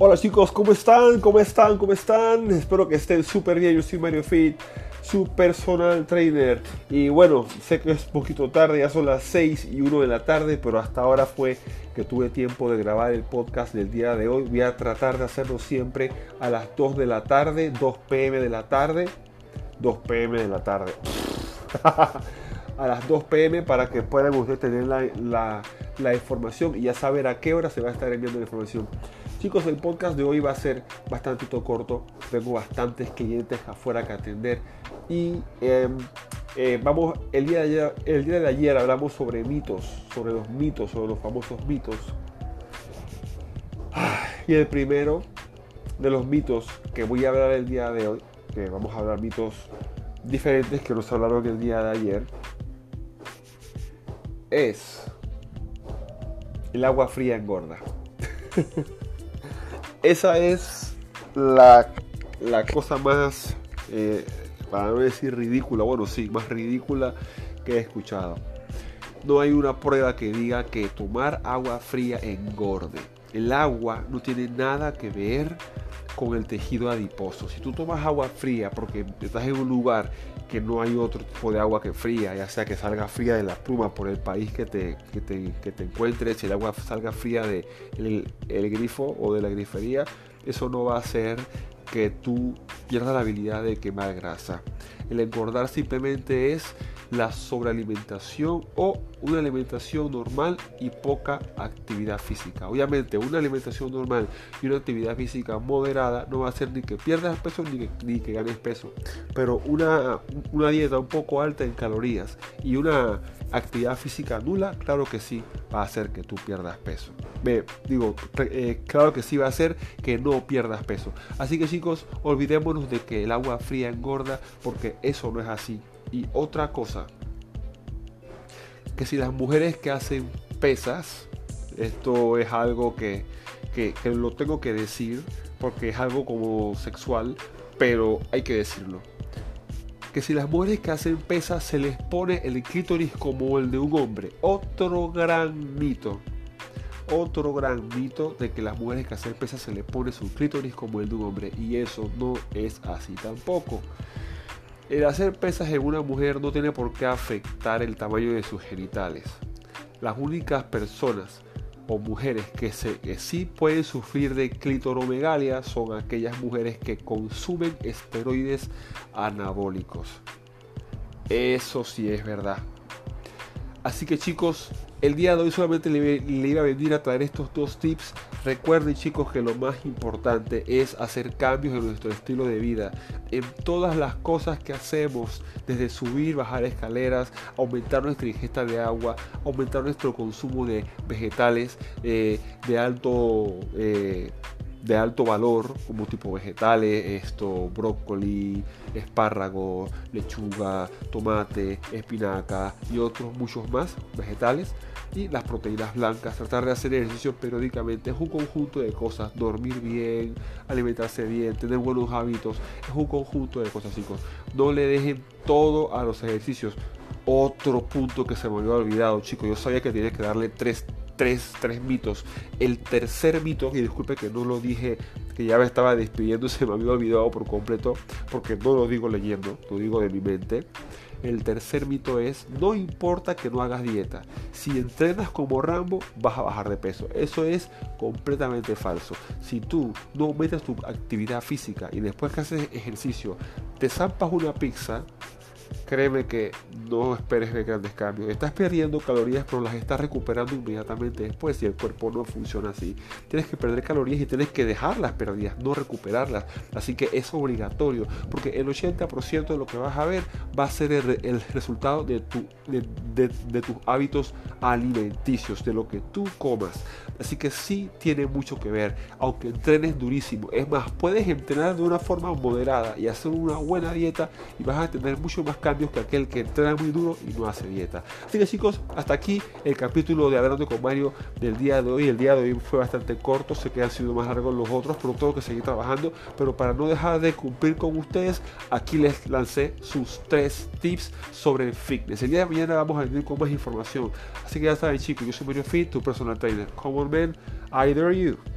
Hola chicos, ¿cómo están? ¿Cómo están? ¿Cómo están? Espero que estén súper bien. Yo soy Mario Fit, su personal trainer. Y bueno, sé que es poquito tarde, ya son las 6 y 1 de la tarde, pero hasta ahora fue que tuve tiempo de grabar el podcast del día de hoy. Voy a tratar de hacerlo siempre a las 2 de la tarde, 2 pm de la tarde. 2 pm de la tarde. a las 2 pm para que puedan ustedes tener la, la información y ya saber a qué hora se va a estar enviando la información. Chicos, el podcast de hoy va a ser bastante corto. Tengo bastantes clientes afuera que atender. Y em, eh, vamos, el día, ayer, el día de ayer hablamos sobre mitos, sobre los mitos, sobre los famosos mitos. Y el primero de los mitos que voy a hablar el día de hoy, que vamos a hablar mitos diferentes que nos hablaron el día de ayer, es el agua fría engorda. Esa es la, cosa más, eh, para no decir ridícula, bueno, sí, más ridícula que he escuchado. No hay una prueba que diga que tomar agua fría engorde. El agua no tiene nada que ver con el tejido adiposo. Si tú tomas agua fría porque estás en un lugar que no hay otro tipo de agua que fría, ya sea que salga fría de la pluma por el país que te, que te, encuentres, si el agua salga fría del de el grifo o de la grifería, eso no va a hacer que tú pierdas la habilidad de quemar grasa. El engordar simplemente es la sobrealimentación o una alimentación normal y poca actividad física. Obviamente una alimentación normal y una actividad física moderada no va a hacer ni que pierdas peso ni que, ni que ganes peso. Pero una, una dieta un poco alta en calorías y una actividad física nula, claro que sí va a hacer que tú pierdas peso. Ve, digo, eh, claro que sí va a hacer que no pierdas peso. Así que chicos, olvidémonos de que el agua fría engorda porque eso no es así. Y otra cosa, que si las mujeres que hacen pesas, esto es algo que, que, lo tengo que decir porque es algo como sexual, pero hay que decirlo. Que si las mujeres que hacen pesas se les pone el clítoris como el de un hombre, otro gran mito. Otro gran mito de que las mujeres que hacen pesas se les pone su clítoris como el de un hombre. Y eso no es así tampoco. El hacer pesas en una mujer no tiene por qué afectar el tamaño de sus genitales. Las únicas personas o mujeres que, sí pueden sufrir de clitoromegalia son aquellas mujeres que consumen esteroides anabólicos. Eso sí es verdad. Así que chicos, el día de hoy solamente le, iba a venir a traer estos dos tips. Recuerden chicos que lo más importante es hacer cambios en nuestro estilo de vida. En todas las cosas que hacemos, desde subir, bajar escaleras, aumentar nuestra ingesta de agua, aumentar nuestro consumo de vegetales eh, de alto... Eh, de alto valor, como tipo vegetales, esto, brócoli, espárrago, lechuga, tomate, espinaca y otros muchos más vegetales. Y las proteínas blancas, tratar de hacer ejercicio periódicamente es un conjunto de cosas. Dormir bien, alimentarse bien, tener buenos hábitos, es un conjunto de cosas, chicos. No le dejen todo a los ejercicios. Otro punto que se me había olvidado, chicos. Yo sabía que tenía que darle tres tres, tres mitos. El tercer mito, y disculpe que no lo dije, que ya me estaba despidiendo, se me había olvidado por completo, porque no lo digo leyendo, lo digo de mi mente. El tercer mito es, no importa que no hagas dieta, si entrenas como Rambo vas a bajar de peso. Eso es completamente falso. Si tú no aumentas tu actividad física y después que haces ejercicio te zampas una pizza, créeme que no esperes ver grandes cambios. Estás perdiendo calorías, pero las estás recuperando inmediatamente después si el cuerpo no funciona así. Tienes que perder calorías y tienes que dejarlas perdidas, no recuperarlas. Así que es obligatorio, porque el 80% de lo que vas a ver va a ser el, resultado de, de, tus hábitos alimenticios, de lo que tú comas. Así que sí tiene mucho que ver, aunque entrenes durísimo. Es más, puedes entrenar de una forma moderada y hacer una buena dieta y vas a tener mucho más cambios que aquel que entrena muy duro y no hace dieta. Así que chicos, hasta aquí el capítulo de Hablando con Mario del día de hoy. El día de hoy fue bastante corto, sé que han sido más largos los otros, pero tengo que seguir trabajando. Pero para no dejar de cumplir con ustedes, aquí les lancé sus tres tips sobre fitness. El día de mañana vamos a venir con más información. Así que ya saben chicos, yo soy Mario Fit, tu personal trainer. Come on man, dare you.